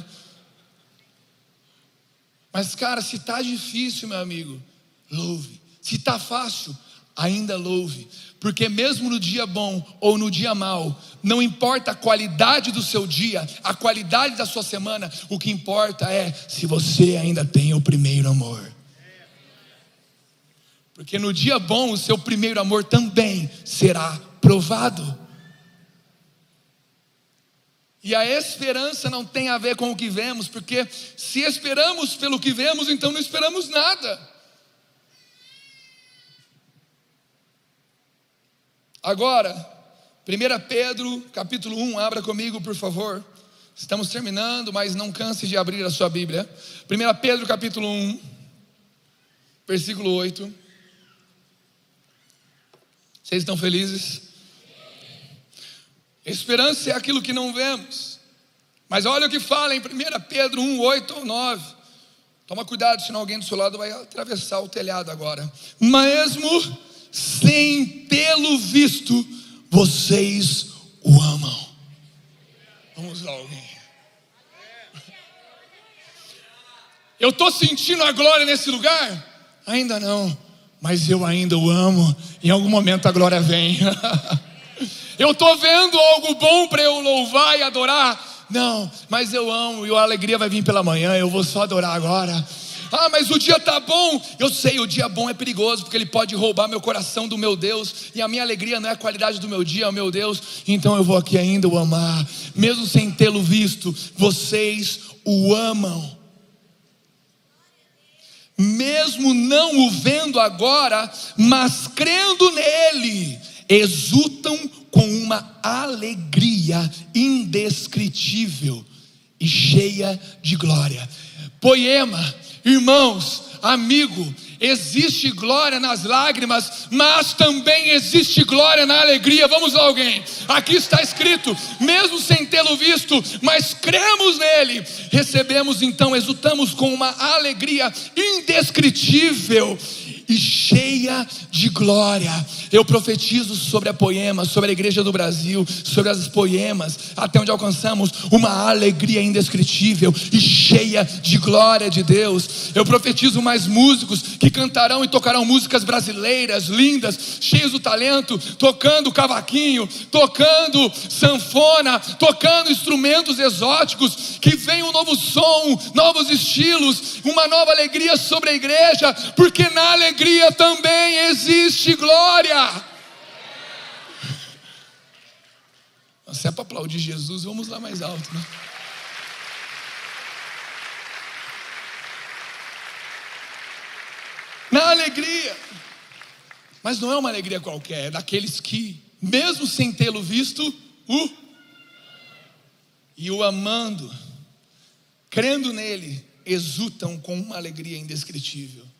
Mas, cara, se tá difícil, meu amigo, louve. Se tá fácil, ainda louve. Porque mesmo no dia bom ou no dia mau, não importa a qualidade do seu dia, a qualidade da sua semana, o que importa é se você ainda tem o primeiro amor. Porque no dia bom o seu primeiro amor também será provado. E a esperança não tem a ver com o que vemos, porque se esperamos pelo que vemos, então não esperamos nada. Agora, 1 Pedro, capítulo 1, abra comigo, por favor. Estamos terminando, mas não canse de abrir a sua Bíblia. 1 Pedro, capítulo 1, versículo 8. Vocês estão felizes? Esperança é aquilo que não vemos. Mas olha o que fala em 1 Pedro 1, 8 ou 9. Toma cuidado, senão alguém do seu lado vai atravessar o telhado agora. Mesmo sem tê-lo visto, vocês o amam. Vamos lá, alguém. Eu estou sentindo a glória nesse lugar? Ainda não mas eu ainda o amo. Em algum momento a glória vem. [LAUGHS] eu estou vendo algo bom para eu louvar e adorar. Não, mas eu amo e a alegria vai vir pela manhã. Eu vou só adorar agora. Ah, mas o dia tá bom. Eu sei, o dia bom é perigoso porque ele pode roubar meu coração do meu Deus e a minha alegria não é a qualidade do meu dia, é o meu Deus. Então eu vou aqui ainda o amar, mesmo sem tê-lo visto. Vocês o amam mesmo não o vendo agora, mas crendo nele, exultam com uma alegria indescritível e cheia de glória. Poema, irmãos, amigo, Existe glória nas lágrimas, mas também existe glória na alegria. Vamos lá, alguém. Aqui está escrito: mesmo sem tê-lo visto, mas cremos nele, recebemos então, exultamos com uma alegria indescritível e cheia de glória. Eu profetizo sobre a poema, sobre a igreja do Brasil, sobre as poemas, até onde alcançamos uma alegria indescritível e cheia de glória de Deus. Eu profetizo mais músicos que cantarão e tocarão músicas brasileiras lindas, cheios do talento, tocando cavaquinho, tocando sanfona, tocando instrumentos exóticos, que vem um novo som, novos estilos, uma nova alegria sobre a igreja, porque na alegria alegria também existe glória. Se é para aplaudir Jesus, vamos lá mais alto, né? Na alegria, mas não é uma alegria qualquer, é daqueles que, mesmo sem tê-lo visto, o e o amando, crendo nele, exultam com uma alegria indescritível.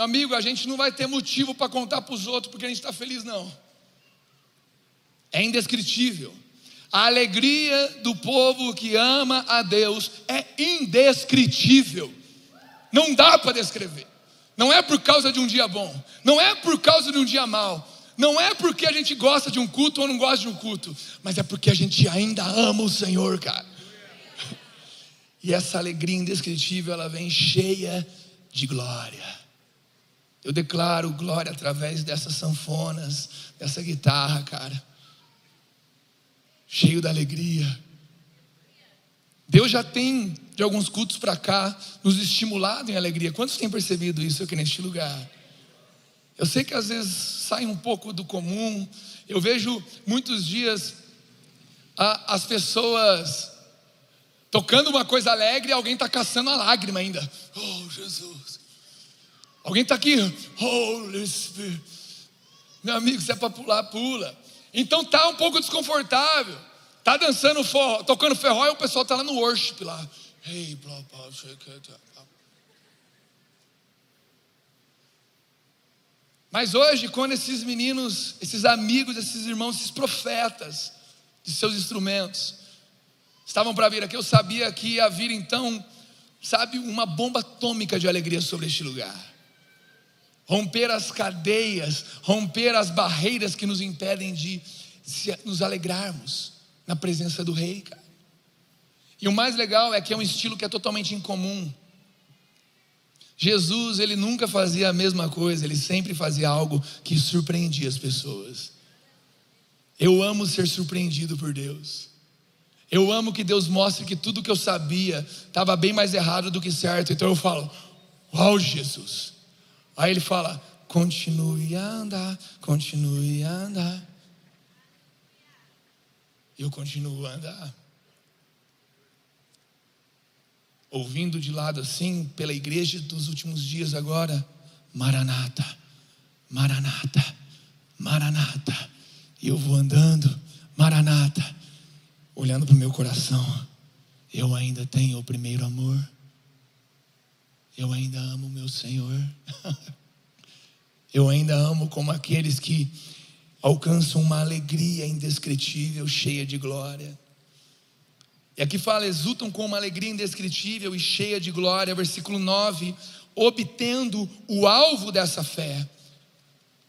Meu amigo, a gente não vai ter motivo para contar para os outros porque a gente está feliz, não. É indescritível. A alegria do povo que ama a Deus é indescritível. Não dá para descrever. Não é por causa de um dia bom, não é por causa de um dia mau, não é porque a gente gosta de um culto ou não gosta de um culto, mas é porque a gente ainda ama o Senhor, cara. E essa alegria indescritível, ela vem cheia de glória. Eu declaro glória através dessas sanfonas, dessa guitarra, cara. cheio da alegria. Deus já tem, de alguns cultos para cá, nos estimulado em alegria. Quantos têm percebido isso aqui neste lugar? Eu sei que às vezes sai um pouco do comum. Eu vejo muitos dias a, as pessoas tocando uma coisa alegre e alguém está caçando a lágrima ainda. Oh, Jesus. Alguém está aqui, Holy Spirit. Meu amigo, se é para pular, pula. Então tá um pouco desconfortável. Tá dançando forró, tocando ferró e o pessoal tá lá no worship lá. Hey, shake it. Mas hoje, quando esses meninos, esses amigos, esses irmãos, esses profetas de seus instrumentos estavam para vir aqui, eu sabia que ia vir então, sabe, uma bomba atômica de alegria sobre este lugar romper as cadeias, romper as barreiras que nos impedem de nos alegrarmos na presença do Rei, cara. E o mais legal é que é um estilo que é totalmente incomum. Jesus, ele nunca fazia a mesma coisa, ele sempre fazia algo que surpreendia as pessoas. Eu amo ser surpreendido por Deus. Eu amo que Deus mostre que tudo que eu sabia estava bem mais errado do que certo. Então eu falo: Uau, Jesus, Aí ele fala: continue a andar, continue a andar. E eu continuo a andar. Ouvindo de lado assim, pela igreja dos últimos dias agora, Maranata, Maranata, Maranata. E eu vou andando, Maranata, olhando para o meu coração. Eu ainda tenho o primeiro amor eu ainda amo meu Senhor. [LAUGHS] eu ainda amo como aqueles que alcançam uma alegria indescritível, cheia de glória. E aqui fala: exultam com uma alegria indescritível e cheia de glória, versículo 9, obtendo o alvo dessa fé,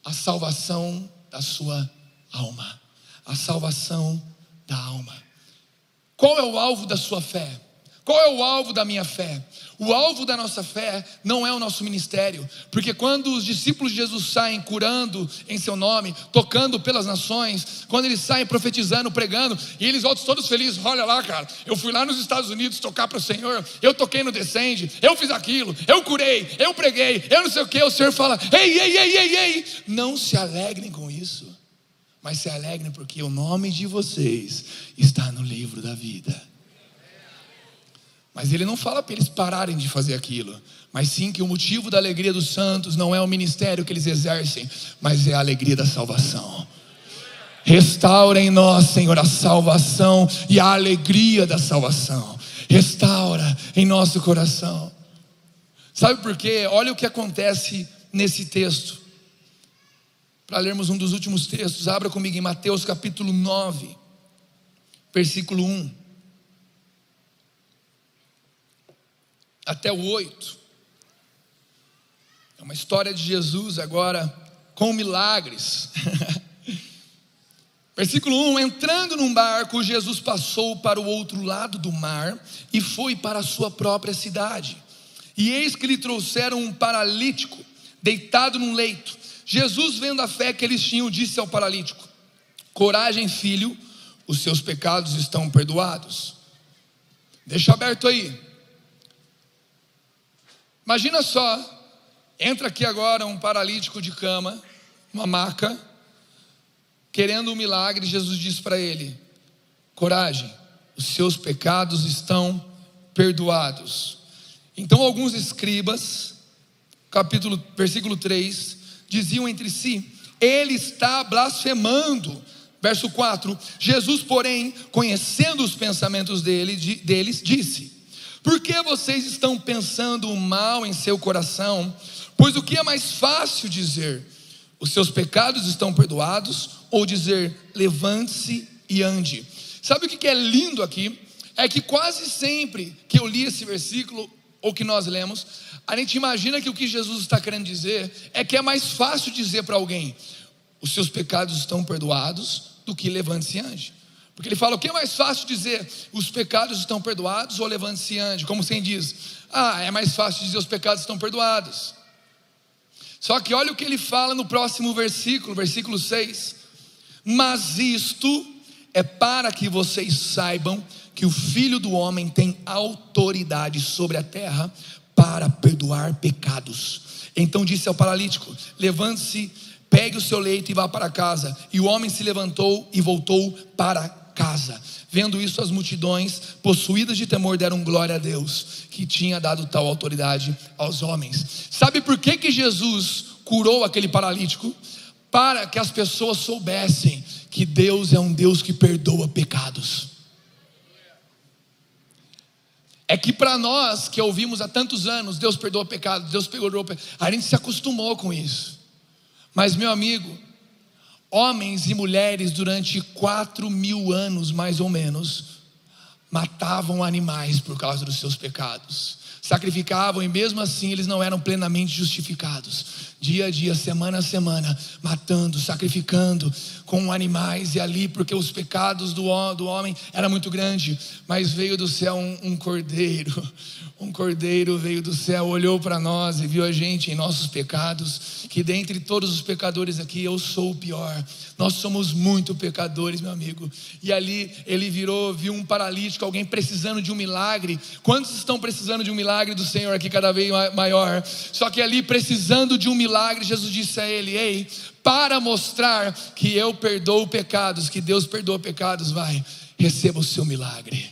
a salvação da sua alma. A salvação da alma. Qual é o alvo da sua fé? Qual é o alvo da minha fé? O alvo da nossa fé não é o nosso ministério, porque quando os discípulos de Jesus saem curando em seu nome, tocando pelas nações, quando eles saem profetizando, pregando, e eles voltam todos felizes: olha lá, cara, eu fui lá nos Estados Unidos tocar para o Senhor, eu toquei no Descende, eu fiz aquilo, eu curei, eu preguei, eu não sei o que. O Senhor fala: ei, ei, ei, ei, ei, não se alegrem com isso, mas se alegrem porque o nome de vocês está no livro da vida. Mas ele não fala para eles pararem de fazer aquilo, mas sim que o motivo da alegria dos santos não é o ministério que eles exercem, mas é a alegria da salvação. Restaura em nós, Senhor, a salvação e a alegria da salvação. Restaura em nosso coração. Sabe por quê? Olha o que acontece nesse texto. Para lermos um dos últimos textos, abra comigo em Mateus capítulo 9, versículo 1. Até o 8. É uma história de Jesus agora com milagres. [LAUGHS] Versículo 1: Entrando num barco, Jesus passou para o outro lado do mar e foi para a sua própria cidade. E eis que lhe trouxeram um paralítico, deitado num leito. Jesus, vendo a fé que eles tinham, disse ao paralítico: Coragem, filho, os seus pecados estão perdoados. Deixa aberto aí. Imagina só, entra aqui agora um paralítico de cama, uma maca, querendo um milagre, Jesus diz para ele: coragem, os seus pecados estão perdoados. Então alguns escribas, capítulo, versículo 3, diziam entre si: ele está blasfemando. Verso 4: Jesus, porém, conhecendo os pensamentos dele, de, deles, disse: por que vocês estão pensando o mal em seu coração? Pois o que é mais fácil dizer? Os seus pecados estão perdoados? Ou dizer, levante-se e ande? Sabe o que é lindo aqui? É que quase sempre que eu li esse versículo, ou que nós lemos, a gente imagina que o que Jesus está querendo dizer é que é mais fácil dizer para alguém: os seus pecados estão perdoados, do que levante-se e ande. Porque ele fala: o que é mais fácil dizer? Os pecados estão perdoados ou levante-se e ande? Como quem diz: ah, é mais fácil dizer os pecados estão perdoados. Só que olha o que ele fala no próximo versículo, versículo 6. Mas isto é para que vocês saibam que o Filho do Homem tem autoridade sobre a terra para perdoar pecados. Então disse ao paralítico: Levante-se, pegue o seu leito e vá para casa. E o homem se levantou e voltou para casa. Vendo isso, as multidões, possuídas de temor, deram glória a Deus, que tinha dado tal autoridade aos homens. Sabe por que, que Jesus curou aquele paralítico? Para que as pessoas soubessem que Deus é um Deus que perdoa pecados. É que para nós que ouvimos há tantos anos, Deus perdoa pecados, Deus perdoa pecados, a gente se acostumou com isso. Mas, meu amigo, homens e mulheres durante quatro mil anos, mais ou menos, matavam animais por causa dos seus pecados sacrificavam e mesmo assim eles não eram plenamente justificados. Dia a dia, semana a semana, matando, sacrificando com animais e ali, porque os pecados do, do homem eram muito grandes, mas veio do céu um, um cordeiro, um cordeiro veio do céu, olhou para nós e viu a gente em nossos pecados, que dentre todos os pecadores aqui eu sou o pior. Nós somos muito pecadores, meu amigo. E ali ele virou, viu um paralítico, alguém precisando de um milagre. Quantos estão precisando de um milagre do Senhor aqui cada vez maior? Só que ali precisando de um milagre, Jesus disse a ele: "Ei, para mostrar que eu perdoo pecados, que Deus perdoa pecados, vai, receba o seu milagre."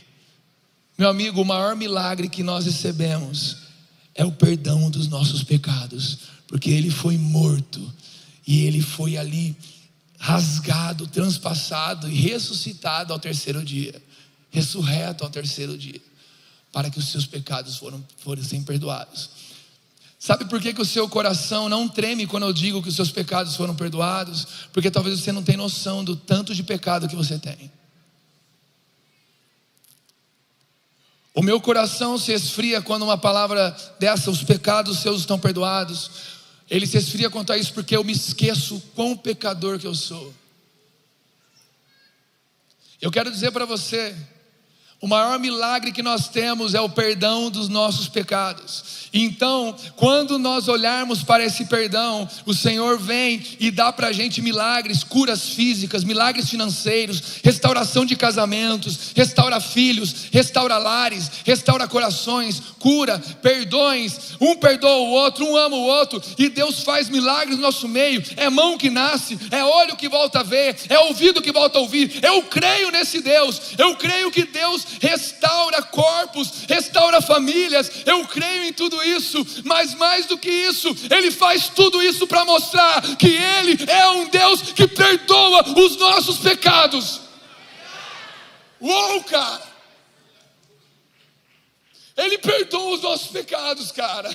Meu amigo, o maior milagre que nós recebemos é o perdão dos nossos pecados, porque ele foi morto e ele foi ali rasgado, transpassado e ressuscitado ao terceiro dia, ressurreto ao terceiro dia, para que os seus pecados foram, fossem perdoados. Sabe por que, que o seu coração não treme quando eu digo que os seus pecados foram perdoados? Porque talvez você não tenha noção do tanto de pecado que você tem. O meu coração se esfria quando uma palavra dessa, os pecados seus estão perdoados. Ele se esfria quanto a isso porque eu me esqueço quão pecador que eu sou. Eu quero dizer para você, o maior milagre que nós temos é o perdão dos nossos pecados. Então, quando nós olharmos para esse perdão, o Senhor vem e dá para a gente milagres, curas físicas, milagres financeiros, restauração de casamentos, restaura filhos, restaura lares, restaura corações, cura, perdões. Um perdoa o outro, um ama o outro, e Deus faz milagres no nosso meio. É mão que nasce, é olho que volta a ver, é ouvido que volta a ouvir. Eu creio nesse Deus, eu creio que Deus restaura corpos, restaura famílias. Eu creio em tudo isso, mas mais do que isso, Ele faz tudo isso para mostrar que Ele é um Deus que perdoa os nossos pecados. Uou, cara! Ele perdoa os nossos pecados, cara.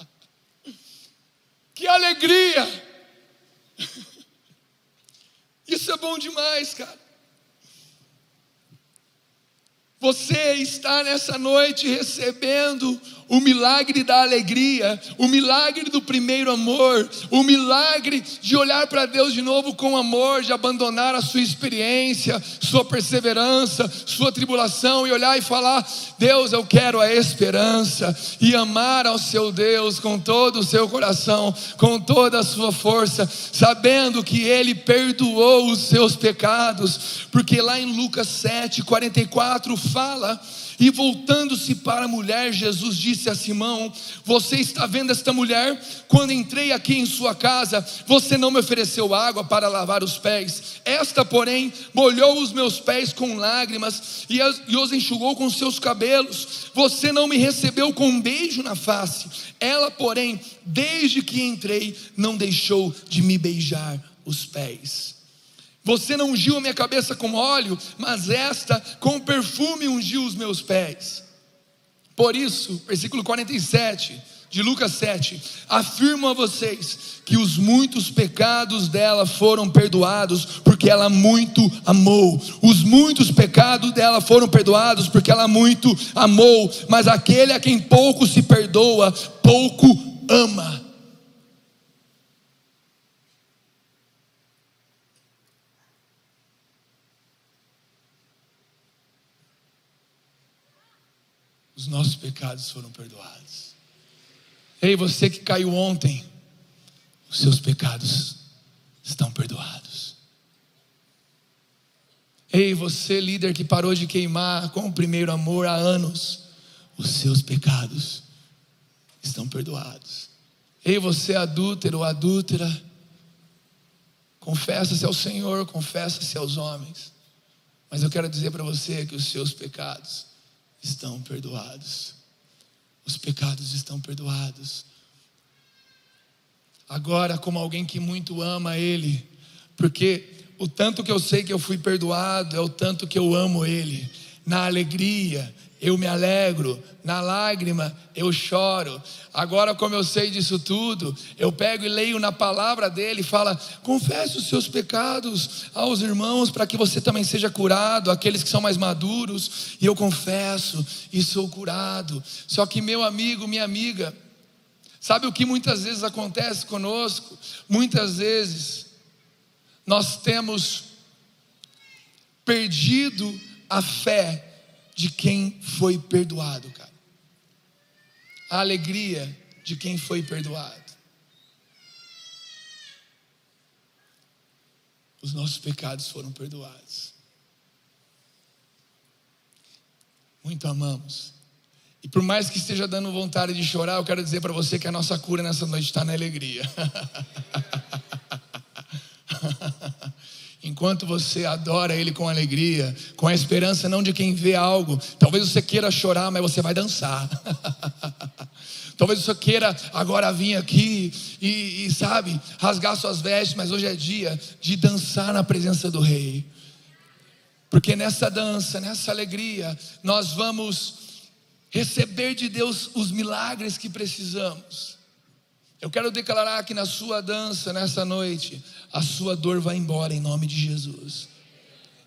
[LAUGHS] que alegria! [LAUGHS] Isso é bom demais, cara. Você está nessa noite recebendo o milagre da alegria, o milagre do primeiro amor, o milagre de olhar para Deus de novo com amor, de abandonar a sua experiência, sua perseverança, sua tribulação e olhar e falar: Deus, eu quero a esperança e amar ao seu Deus com todo o seu coração, com toda a sua força, sabendo que Ele perdoou os seus pecados, porque lá em Lucas 7, 44 fala e voltando-se para a mulher, Jesus disse a Simão: Você está vendo esta mulher? Quando entrei aqui em sua casa, você não me ofereceu água para lavar os pés. Esta, porém, molhou os meus pés com lágrimas e os enxugou com seus cabelos. Você não me recebeu com um beijo na face. Ela, porém, desde que entrei, não deixou de me beijar os pés. Você não ungiu a minha cabeça com óleo, mas esta com perfume ungiu os meus pés. Por isso, versículo 47 de Lucas 7, afirmo a vocês que os muitos pecados dela foram perdoados, porque ela muito amou. Os muitos pecados dela foram perdoados, porque ela muito amou. Mas aquele a quem pouco se perdoa, pouco ama. Nossos pecados foram perdoados. Ei, você que caiu ontem, os seus pecados estão perdoados. Ei, você líder que parou de queimar com o primeiro amor há anos, os seus pecados estão perdoados. Ei, você adúltero ou adúltera, confessa-se ao Senhor, confessa-se aos homens. Mas eu quero dizer para você que os seus pecados estão perdoados. Os pecados estão perdoados. Agora, como alguém que muito ama Ele, porque o tanto que eu sei que eu fui perdoado é o tanto que eu amo Ele. Na alegria, eu me alegro, na lágrima eu choro. Agora, como eu sei disso tudo, eu pego e leio na palavra dele, fala: confesse os seus pecados aos irmãos, para que você também seja curado, aqueles que são mais maduros, e eu confesso e sou curado. Só que, meu amigo, minha amiga, sabe o que muitas vezes acontece conosco? Muitas vezes nós temos perdido a fé de quem foi perdoado, cara. A alegria de quem foi perdoado. Os nossos pecados foram perdoados. Muito amamos. E por mais que esteja dando vontade de chorar, eu quero dizer para você que a nossa cura nessa noite está na alegria. [LAUGHS] Enquanto você adora Ele com alegria, com a esperança não de quem vê algo, talvez você queira chorar, mas você vai dançar. [LAUGHS] talvez você queira agora vir aqui e, e, sabe, rasgar suas vestes, mas hoje é dia de dançar na presença do Rei. Porque nessa dança, nessa alegria, nós vamos receber de Deus os milagres que precisamos. Eu quero declarar que na sua dança, nessa noite, a sua dor vai embora em nome de Jesus.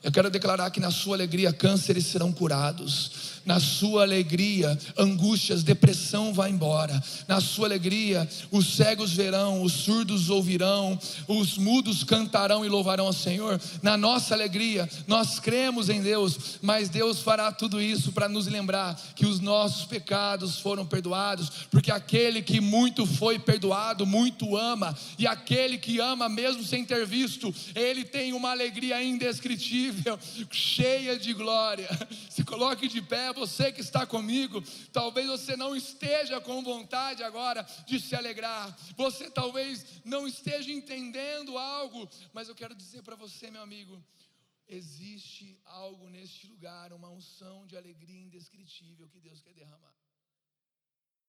Eu quero declarar que na sua alegria cânceres serão curados, na sua alegria, angústias, depressão vai embora. Na sua alegria, os cegos verão, os surdos ouvirão, os mudos cantarão e louvarão ao Senhor. Na nossa alegria, nós cremos em Deus, mas Deus fará tudo isso para nos lembrar que os nossos pecados foram perdoados, porque aquele que muito foi perdoado, muito ama, e aquele que ama mesmo sem ter visto, ele tem uma alegria indescritível, [LAUGHS] cheia de glória. Se coloque de pé, você que está comigo, talvez você não esteja com vontade agora de se alegrar, você talvez não esteja entendendo algo, mas eu quero dizer para você, meu amigo, existe algo neste lugar, uma unção de alegria indescritível que Deus quer derramar.